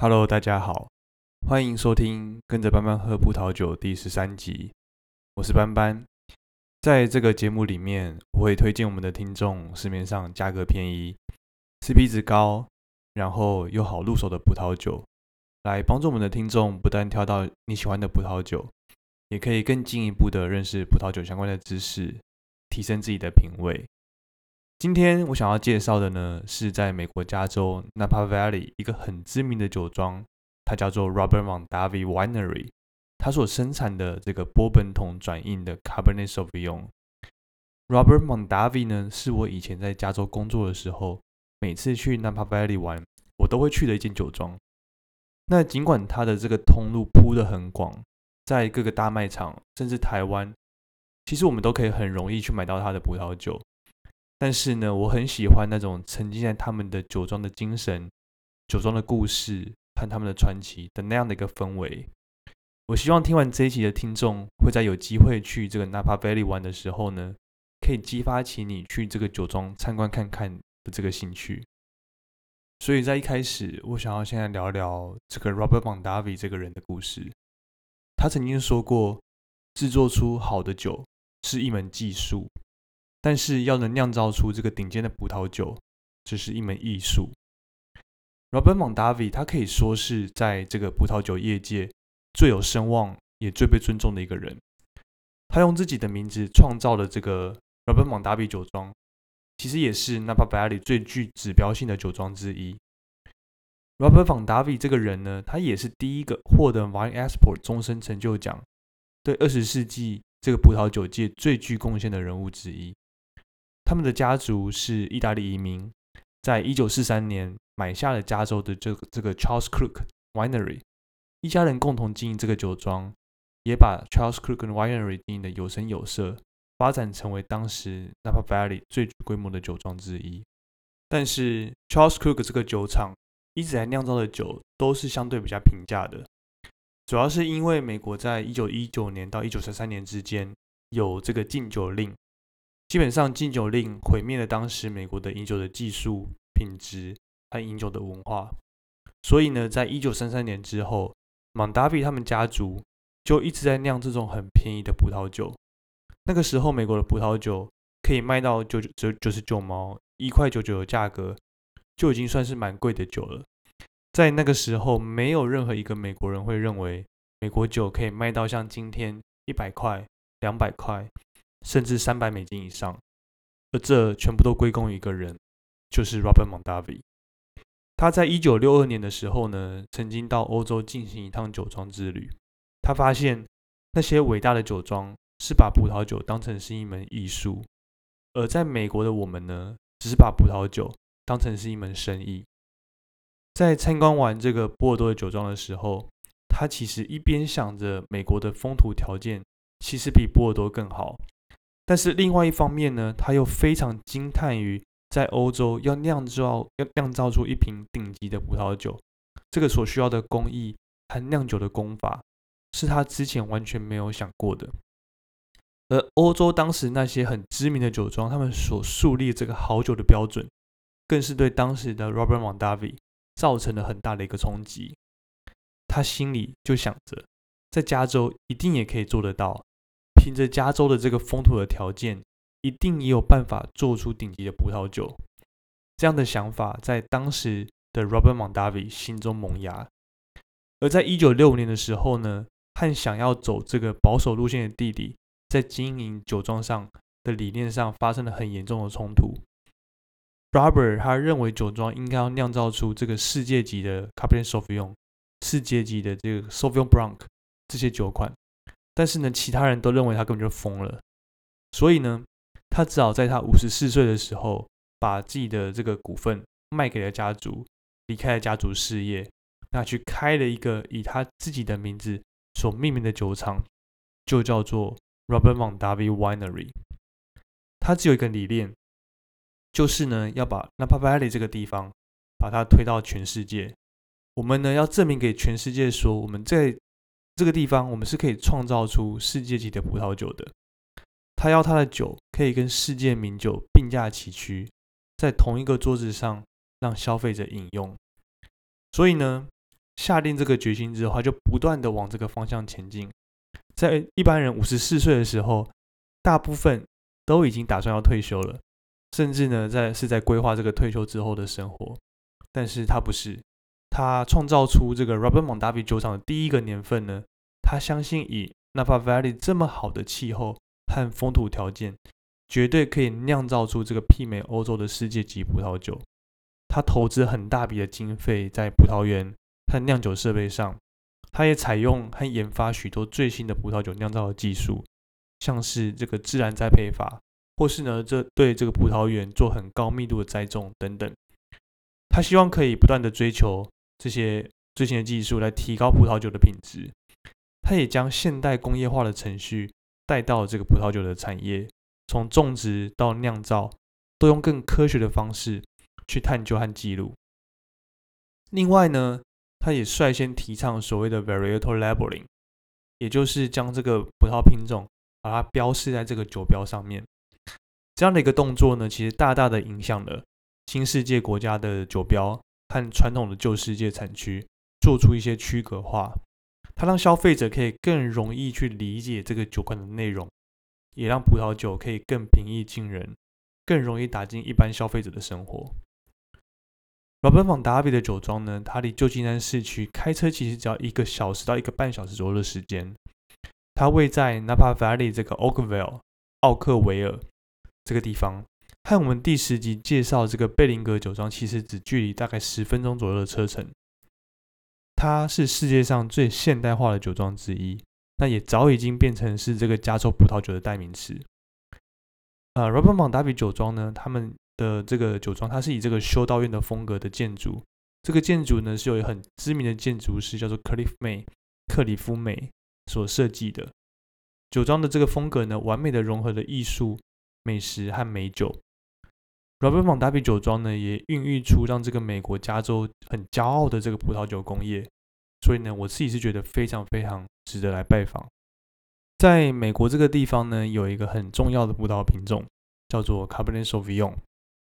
Hello，大家好，欢迎收听《跟着班班喝葡萄酒》第十三集。我是班班，在这个节目里面，我会推荐我们的听众市面上价格便宜、CP 值高，然后又好入手的葡萄酒，来帮助我们的听众不但挑到你喜欢的葡萄酒，也可以更进一步的认识葡萄酒相关的知识，提升自己的品味。今天我想要介绍的呢，是在美国加州 Napa Valley 一个很知名的酒庄，它叫做 Robert Mondavi Winery，它所生产的这个波本桶转印的 Cabernet Sauvignon。Robert Mondavi 呢，是我以前在加州工作的时候，每次去 Napa Valley 玩，我都会去的一间酒庄。那尽管它的这个通路铺的很广，在各个大卖场，甚至台湾，其实我们都可以很容易去买到它的葡萄酒。但是呢，我很喜欢那种沉浸在他们的酒庄的精神、酒庄的故事和他们的传奇的那样的一个氛围。我希望听完这一集的听众，会在有机会去这个 Napa Valley 玩的时候呢，可以激发起你去这个酒庄参观看看的这个兴趣。所以在一开始，我想要现在聊聊这个 Robert Mondavi 这个人的故事。他曾经说过，制作出好的酒是一门技术。但是要能酿造出这个顶尖的葡萄酒，这是一门艺术。Robert Mondavi 他可以说是在这个葡萄酒业界最有声望也最被尊重的一个人。他用自己的名字创造了这个 Robert Mondavi 酒庄，其实也是 Napa Valley 最具指标性的酒庄之一。Robert Mondavi 这个人呢，他也是第一个获得 Wine Export 终身成就奖，对二十世纪这个葡萄酒界最具贡献的人物之一。他们的家族是意大利移民，在一九四三年买下了加州的这个这个 Charles Crook Winery，一家人共同经营这个酒庄，也把 Charles Crook Winery 经营的有声有色，发展成为当时 Napa Valley 最具规模的酒庄之一。但是 Charles Crook 这个酒厂一直在酿造的酒都是相对比较平价的，主要是因为美国在一九一九年到一九三三年之间有这个禁酒令。基本上禁酒令毁灭了当时美国的饮酒的技术品质和饮酒的文化，所以呢，在一九三三年之后，蒙达比他们家族就一直在酿这种很便宜的葡萄酒。那个时候，美国的葡萄酒可以卖到九九九十九毛一块九九的价格，就已经算是蛮贵的酒了。在那个时候，没有任何一个美国人会认为美国酒可以卖到像今天一百块、两百块。甚至三百美金以上，而这全部都归功于一个人，就是 Robert Mondavi。他在一九六二年的时候呢，曾经到欧洲进行一趟酒庄之旅。他发现那些伟大的酒庄是把葡萄酒当成是一门艺术，而在美国的我们呢，只是把葡萄酒当成是一门生意。在参观完这个波尔多的酒庄的时候，他其实一边想着美国的风土条件其实比波尔多更好。但是另外一方面呢，他又非常惊叹于在欧洲要酿造要酿造出一瓶顶级的葡萄酒，这个所需要的工艺和酿酒的功法是他之前完全没有想过的。而欧洲当时那些很知名的酒庄，他们所树立这个好酒的标准，更是对当时的 Robert Mondavi 造成了很大的一个冲击。他心里就想着，在加州一定也可以做得到。凭着加州的这个风土的条件，一定也有办法做出顶级的葡萄酒。这样的想法在当时的 Robert Mondavi 心中萌芽。而在一九六五年的时候呢，和想要走这个保守路线的弟弟，在经营酒庄上的理念上发生了很严重的冲突。Robert 他认为酒庄应该要酿造出这个世界级的 Cabernet Sauvignon，世界级的这个 Sauvignon Blanc 这些酒款。但是呢，其他人都认为他根本就疯了，所以呢，他只好在他五十四岁的时候，把自己的这个股份卖给了家族，离开了家族事业，那去开了一个以他自己的名字所命名的酒厂，就叫做 Robert Mondavi Winery。他只有一个理念，就是呢，要把 Napa Valley 这个地方，把它推到全世界。我们呢，要证明给全世界说，我们在这个地方，我们是可以创造出世界级的葡萄酒的。他要他的酒可以跟世界名酒并驾齐驱，在同一个桌子上让消费者饮用。所以呢，下定这个决心之后，他就不断的往这个方向前进。在一般人五十四岁的时候，大部分都已经打算要退休了，甚至呢，在是在规划这个退休之后的生活。但是他不是，他创造出这个 Robert Mondavi 酒厂的第一个年份呢，他相信以 Napa Valley 这么好的气候和风土条件，绝对可以酿造出这个媲美欧洲的世界级葡萄酒。他投资很大笔的经费在葡萄园和酿酒设备上，他也采用和研发许多最新的葡萄酒酿造的技术，像是这个自然栽培法，或是呢这对这个葡萄园做很高密度的栽种等等。他希望可以不断的追求这些最新的技术来提高葡萄酒的品质。他也将现代工业化的程序带到了这个葡萄酒的产业，从种植到酿造，都用更科学的方式。去探究和记录。另外呢，他也率先提倡所谓的 varietal labeling，也就是将这个葡萄品种把它标示在这个酒标上面。这样的一个动作呢，其实大大的影响了新世界国家的酒标和传统的旧世界产区做出一些区隔化。它让消费者可以更容易去理解这个酒款的内容，也让葡萄酒可以更平易近人，更容易打进一般消费者的生活。老本坊达比的酒庄呢，它离旧金山市区开车其实只要一个小时到一个半小时左右的时间。它位在 Napa Valley 这个 Oakville 奥克维尔这个地方，和我们第十集介绍这个贝林格酒庄其实只距离大概十分钟左右的车程。它是世界上最现代化的酒庄之一，那也早已经变成是这个加州葡萄酒的代名词。呃，罗本坊达比酒庄呢，他们。的这个酒庄，它是以这个修道院的风格的建筑。这个建筑呢，是有很知名的建筑师叫做克利夫梅克里夫美所设计的。酒庄的这个风格呢，完美的融合了艺术、美食和美酒。Robert m o n d a v i 酒庄呢，也孕育出让这个美国加州很骄傲的这个葡萄酒工业。所以呢，我自己是觉得非常非常值得来拜访。在美国这个地方呢，有一个很重要的葡萄品种，叫做 Cabernet Sauvignon。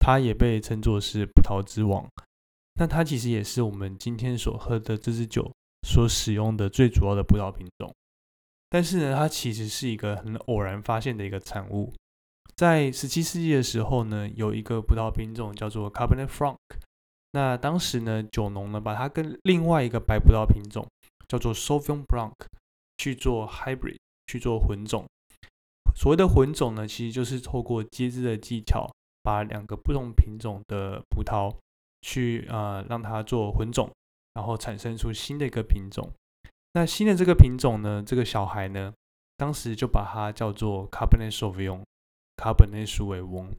它也被称作是葡萄之王，那它其实也是我们今天所喝的这支酒所使用的最主要的葡萄品种。但是呢，它其实是一个很偶然发现的一个产物。在十七世纪的时候呢，有一个葡萄品种叫做 Cabernet Franc。那当时呢，酒农呢把它跟另外一个白葡萄品种叫做 Sauvignon Blanc 去做 hybrid 去做混种。所谓的混种呢，其实就是透过接枝的技巧。把两个不同品种的葡萄去呃让它做混种，然后产生出新的一个品种。那新的这个品种呢，这个小孩呢，当时就把它叫做 Cabernet Sauvignon，卡本内苏维翁。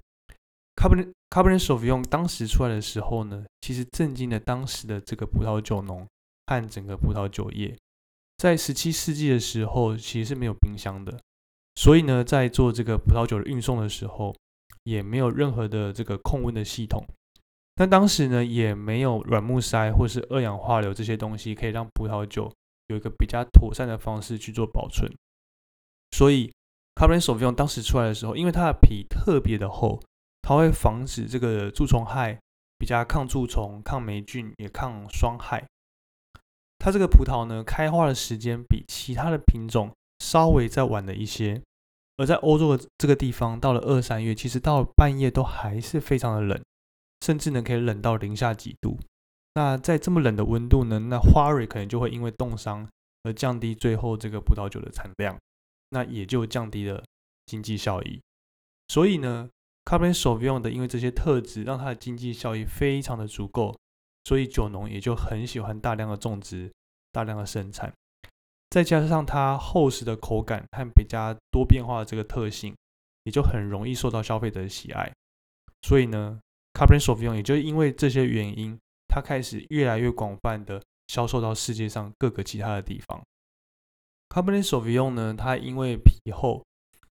Cabernet Cabernet Sauvignon 当时出来的时候呢，其实震惊了当时的这个葡萄酒农和整个葡萄酒业。在十七世纪的时候，其实是没有冰箱的，所以呢，在做这个葡萄酒的运送的时候。也没有任何的这个控温的系统，那当时呢也没有软木塞或是二氧化硫这些东西可以让葡萄酒有一个比较妥善的方式去做保存，所以 capperino 手作坊当时出来的时候，因为它的皮特别的厚，它会防止这个蛀虫害，比较抗蛀虫、抗霉菌，也抗霜害。它这个葡萄呢开花的时间比其他的品种稍微再晚了一些。而在欧洲的这个地方，到了二三月，其实到半夜都还是非常的冷，甚至呢可以冷到零下几度。那在这么冷的温度呢，那花蕊可能就会因为冻伤而降低最后这个葡萄酒的产量，那也就降低了经济效益。所以呢，Cabernet Sauvignon 的因为这些特质，让它的经济效益非常的足够，所以酒农也就很喜欢大量的种植、大量的生产。再加上它厚实的口感和比较多变化的这个特性，也就很容易受到消费者的喜爱。所以呢，Cabernet Sauvignon 也就因为这些原因，它开始越来越广泛的销售到世界上各个其他的地方。Cabernet Sauvignon 呢，它因为皮厚，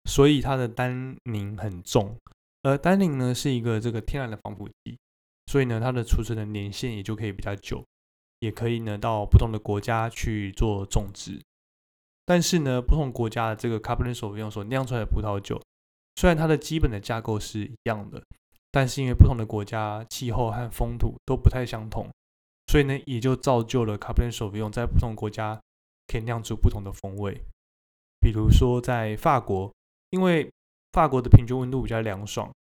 所以它的单宁很重，而单宁呢是一个这个天然的防腐剂，所以呢它的储存的年限也就可以比较久。也可以呢，到不同的国家去做种植。但是呢，不同国家的这个 Cabernet Sauvignon 所酿出来的葡萄酒，虽然它的基本的架构是一样的，但是因为不同的国家气候和风土都不太相同，所以呢，也就造就了 Cabernet Sauvignon 在不同国家可以酿出不同的风味。比如说在法国，因为法国的平均温度比较凉爽，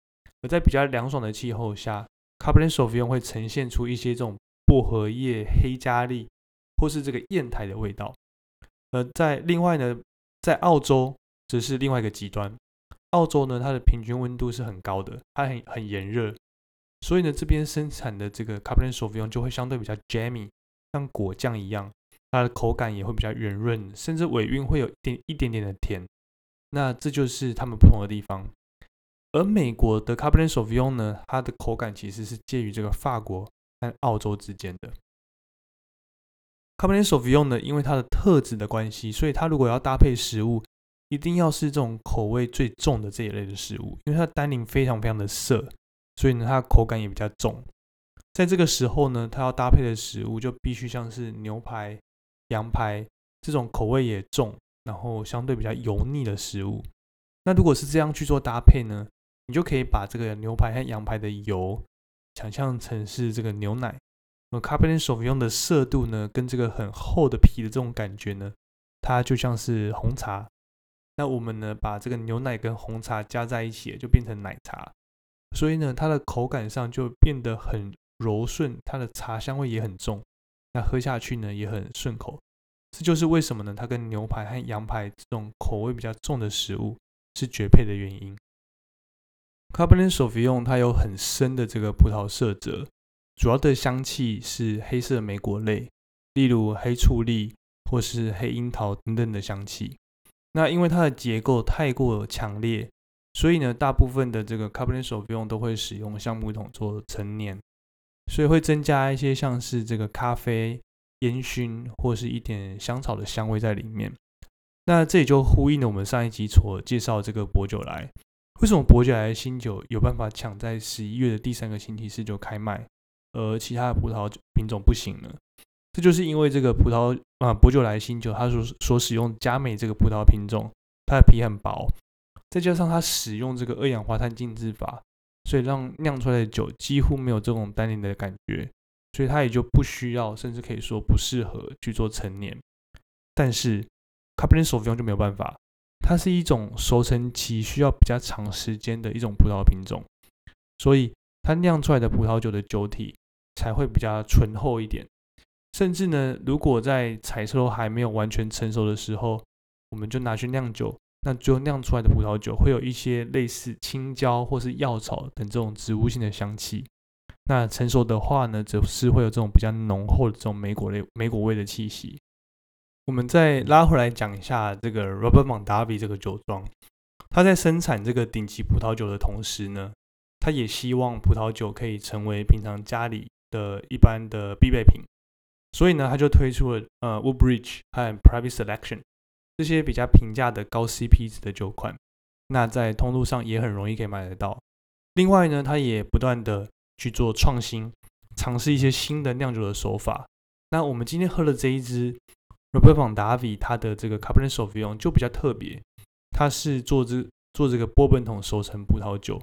而在比较凉爽的气候下，Cabernet Sauvignon 会呈现出一些这种薄荷叶、黑加利或是这个砚台的味道。而在另外呢，在澳洲则是另外一个极端。澳洲呢，它的平均温度是很高的，它很很炎热，所以呢，这边生产的这个 Cabernet Sauvignon 就会相对比较 jammy，像果酱一样，它的口感也会比较圆润，甚至尾韵会有一点一点点的甜。那这就是它们不同的地方。而美国的 Cabernet Sauvignon 呢，它的口感其实是介于这个法国和澳洲之间的。Cabernet Sauvignon 呢，因为它的特质的关系，所以它如果要搭配食物。一定要是这种口味最重的这一类的食物，因为它单宁非常非常的涩，所以呢，它的口感也比较重。在这个时候呢，它要搭配的食物就必须像是牛排、羊排这种口味也重，然后相对比较油腻的食物。那如果是这样去做搭配呢，你就可以把这个牛排和羊排的油想象成是这个牛奶，而 Cabernet s a u v i g n 的涩度呢，跟这个很厚的皮的这种感觉呢，它就像是红茶。那我们呢，把这个牛奶跟红茶加在一起，就变成奶茶，所以呢，它的口感上就变得很柔顺，它的茶香味也很重，那喝下去呢也很顺口。这就是为什么呢，它跟牛排和羊排这种口味比较重的食物是绝配的原因。Cabernet Sauvignon 它有很深的这个葡萄色泽，主要的香气是黑色莓果类，例如黑醋栗或是黑樱桃等等的香气。那因为它的结构太过强烈，所以呢，大部分的这个 Cabernet Sauvignon 都会使用橡木桶做陈年，所以会增加一些像是这个咖啡烟熏或是一点香草的香味在里面。那这也就呼应了我们上一集所介绍这个薄酒来，为什么薄酒来的新酒有办法抢在十一月的第三个星期四就开卖，而其他的葡萄品种不行呢？这就是因为这个葡萄啊，薄酒来新酒，它所所使用佳美这个葡萄品种，它的皮很薄，再加上它使用这个二氧化碳浸渍法，所以让酿出来的酒几乎没有这种单宁的感觉，所以它也就不需要，甚至可以说不适合去做陈年。但是 Cabernet Sauvignon 就没有办法，它是一种熟成期需要比较长时间的一种葡萄品种，所以它酿出来的葡萄酒的酒体才会比较醇厚一点。甚至呢，如果在采收还没有完全成熟的时候，我们就拿去酿酒，那就酿出来的葡萄酒会有一些类似青椒或是药草等这种植物性的香气。那成熟的话呢，则是会有这种比较浓厚的这种莓果类、莓果味的气息。我们再拉回来讲一下这个 Robert Mondavi 这个酒庄，他在生产这个顶级葡萄酒的同时呢，他也希望葡萄酒可以成为平常家里的一般的必备品。所以呢，他就推出了呃 Woodbridge 和 Private Selection 这些比较平价的高 CP 值的酒款，那在通路上也很容易可以买得到。另外呢，他也不断的去做创新，尝试一些新的酿酒的手法。那我们今天喝的这一支 Robert Von Davi，它的这个 Cabernet Sauvignon 就比较特别，它是做这做这个波本桶熟成葡萄酒。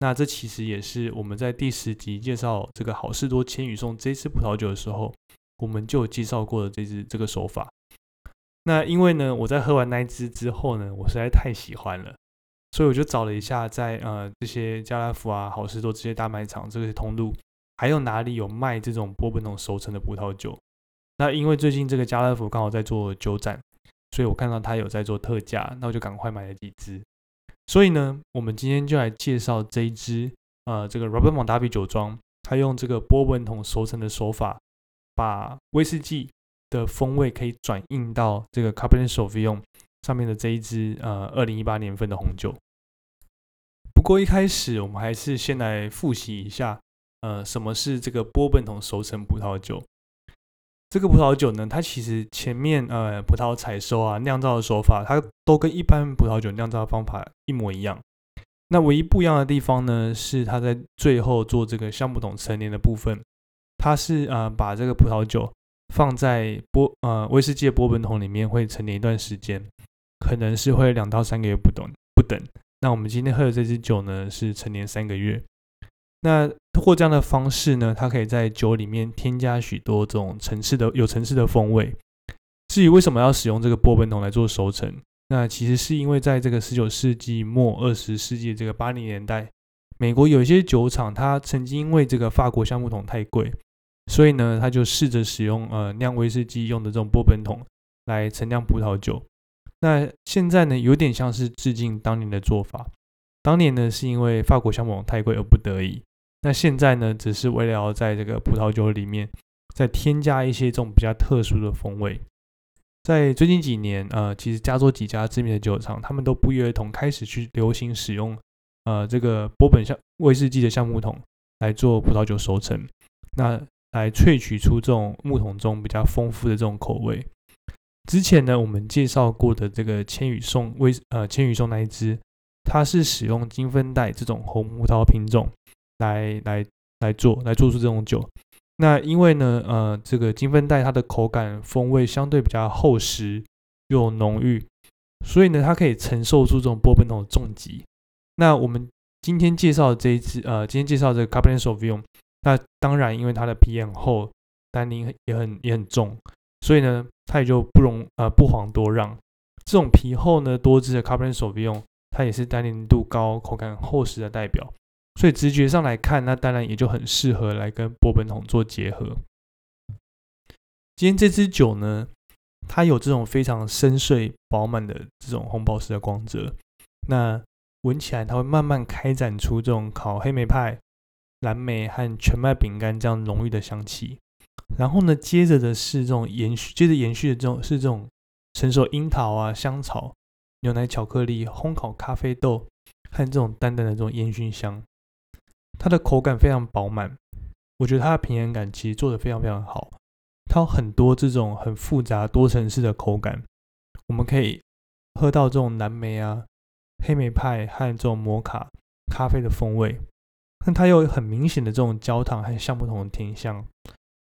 那这其实也是我们在第十集介绍这个好事多千羽送这支葡萄酒的时候。我们就介绍过的这支这个手法。那因为呢，我在喝完那一支之后呢，我实在太喜欢了，所以我就找了一下，在呃这些家乐福啊、好事多这些大卖场这些通路，还有哪里有卖这种波本桶熟成的葡萄酒。那因为最近这个家乐福刚好在做酒展，所以我看到他有在做特价，那我就赶快买了几支。所以呢，我们今天就来介绍这一支呃这个 Robert Mondavi 酒庄，他用这个波本桶熟成的手法。把威士忌的风味可以转印到这个 Cabernet Sauvignon 上面的这一支呃二零一八年份的红酒。不过一开始我们还是先来复习一下，呃，什么是这个波本桶熟成葡萄酒？这个葡萄酒呢，它其实前面呃葡萄采收啊酿造的手法，它都跟一般葡萄酒酿造的方法一模一样。那唯一不一样的地方呢，是它在最后做这个橡木桶陈年的部分。它是呃把这个葡萄酒放在波呃威士忌的波本桶里面，会陈年一段时间，可能是会两到三个月不等不等。那我们今天喝的这支酒呢是陈年三个月。那通过这样的方式呢，它可以在酒里面添加许多这种层次的有层次的风味。至于为什么要使用这个波本桶来做熟成，那其实是因为在这个十九世纪末二十世纪这个八零年代，美国有一些酒厂，它曾经因为这个法国橡木桶太贵，所以呢，他就试着使用呃酿威士忌用的这种波本桶来陈酿葡萄酒。那现在呢，有点像是致敬当年的做法。当年呢，是因为法国橡木桶太贵而不得已。那现在呢，只是为了要在这个葡萄酒里面再添加一些这种比较特殊的风味。在最近几年，呃，其实加州几家知名的酒厂，他们都不约而同开始去流行使用，呃，这个波本橡威士忌的橡木桶来做葡萄酒熟成，那来萃取出这种木桶中比较丰富的这种口味。之前呢，我们介绍过的这个千羽颂威，呃，千羽颂那一支，它是使用金分带这种红葡萄品种。来来来做，来做出这种酒。那因为呢，呃，这个金分带它的口感风味相对比较厚实又浓郁，所以呢，它可以承受住这种波本桶的重击。那我们今天介绍的这一支，呃，今天介绍这个 Cabernet Sauvignon，那当然因为它的皮很厚，单宁也很也很重，所以呢，它也就不容呃不遑多让。这种皮厚呢多汁的 Cabernet Sauvignon，它也是单宁度高、口感厚实的代表。所以直觉上来看，那当然也就很适合来跟波本桶做结合。今天这支酒呢，它有这种非常深邃饱满的这种红宝石的光泽，那闻起来它会慢慢开展出这种烤黑莓派、蓝莓和全麦饼干这样浓郁的香气。然后呢，接着的是这种延续，接着延续的这种是这种成熟樱桃啊、香草、牛奶、巧克力、烘烤咖啡豆和这种淡淡的这种烟熏香。它的口感非常饱满，我觉得它的平衡感其实做的非常非常好。它有很多这种很复杂多层次的口感，我们可以喝到这种蓝莓啊、黑莓派和这种摩卡咖啡的风味。但它有很明显的这种焦糖和橡木桶的甜香，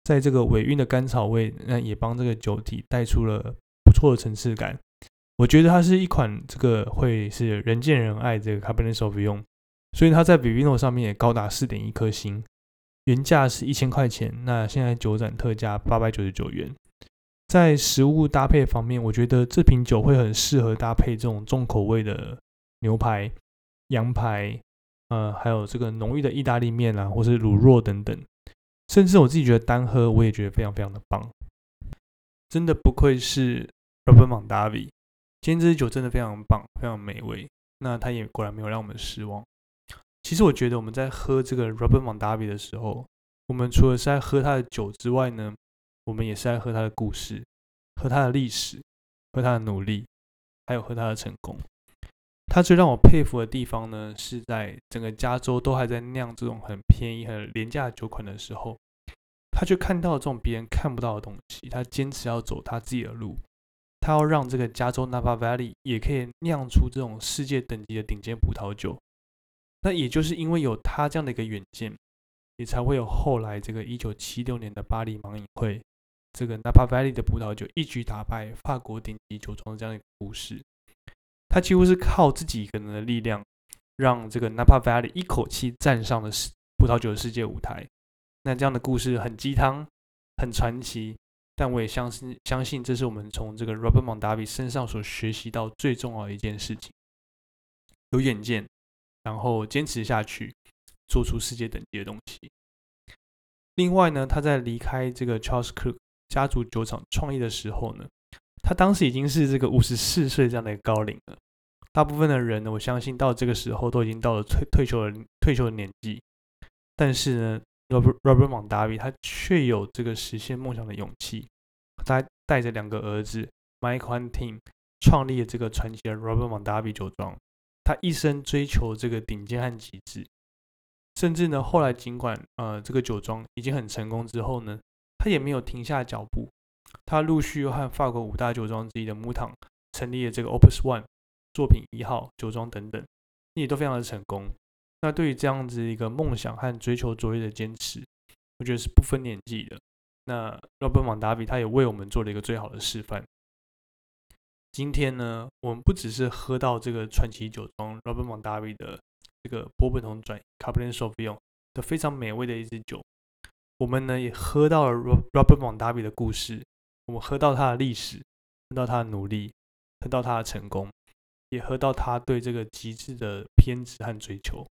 在这个尾韵的甘草味，那也帮这个酒体带出了不错的层次感。我觉得它是一款这个会是人见人爱这个 Cabernet Sauvignon。所以它在 Vivino 上面也高达四点一颗星，原价是一千块钱，那现在九展特价八百九十九元。在食物搭配方面，我觉得这瓶酒会很适合搭配这种重口味的牛排、羊排，呃，还有这个浓郁的意大利面啊，或是卤肉等等。甚至我自己觉得单喝，我也觉得非常非常的棒。真的不愧是 Robert Mondavi，今天这支酒真的非常棒，非常美味。那它也果然没有让我们失望。其实我觉得我们在喝这个 Robert Mondavi 的时候，我们除了是在喝他的酒之外呢，我们也是在喝他的故事，喝他的历史，喝他的努力，还有喝他的成功。他最让我佩服的地方呢，是在整个加州都还在酿这种很便宜、很廉价的酒款的时候，他却看到这种别人看不到的东西，他坚持要走他自己的路，他要让这个加州 Napa Valley 也可以酿出这种世界等级的顶尖葡萄酒。那也就是因为有他这样的一个远见，也才会有后来这个一九七六年的巴黎盲饮会，这个 Napa Valley 的葡萄酒一举打败法国顶级酒庄的这样一个故事。他几乎是靠自己一个人的力量，让这个 Napa Valley 一口气站上了世葡萄酒的世界舞台。那这样的故事很鸡汤，很传奇，但我也相信，相信这是我们从这个 Robert Mondavi 身上所学习到最重要的一件事情：有远见。然后坚持下去，做出世界等级的东西。另外呢，他在离开这个 Charles Cook 家族酒厂创业的时候呢，他当时已经是这个五十四岁这样的一个高龄了。大部分的人呢，我相信到这个时候都已经到了退退休的退休的年纪。但是呢，Robert Robert Mondavi 他却有这个实现梦想的勇气。他带着两个儿子 Mike 和 Tim 创立了这个传奇的 Robert Mondavi 酒庄。他一生追求这个顶尖和极致，甚至呢，后来尽管呃这个酒庄已经很成功之后呢，他也没有停下脚步。他陆续又和法国五大酒庄之一的木糖成立了这个 Opus One 作品一号酒庄等等，也都非常的成功。那对于这样子一个梦想和追求卓越的坚持，我觉得是不分年纪的。那 Robert Mondavi 他也为我们做了一个最好的示范。今天呢，我们不只是喝到这个传奇酒庄 Robert Mondavi 的这个波本桶转 Cabernet Sauvignon，的非常美味的一支酒。我们呢也喝到了 Robert Mondavi 的故事，我们喝到他的历史，喝到他的努力，喝到他的成功，也喝到他对这个极致的偏执和追求。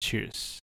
Cheers。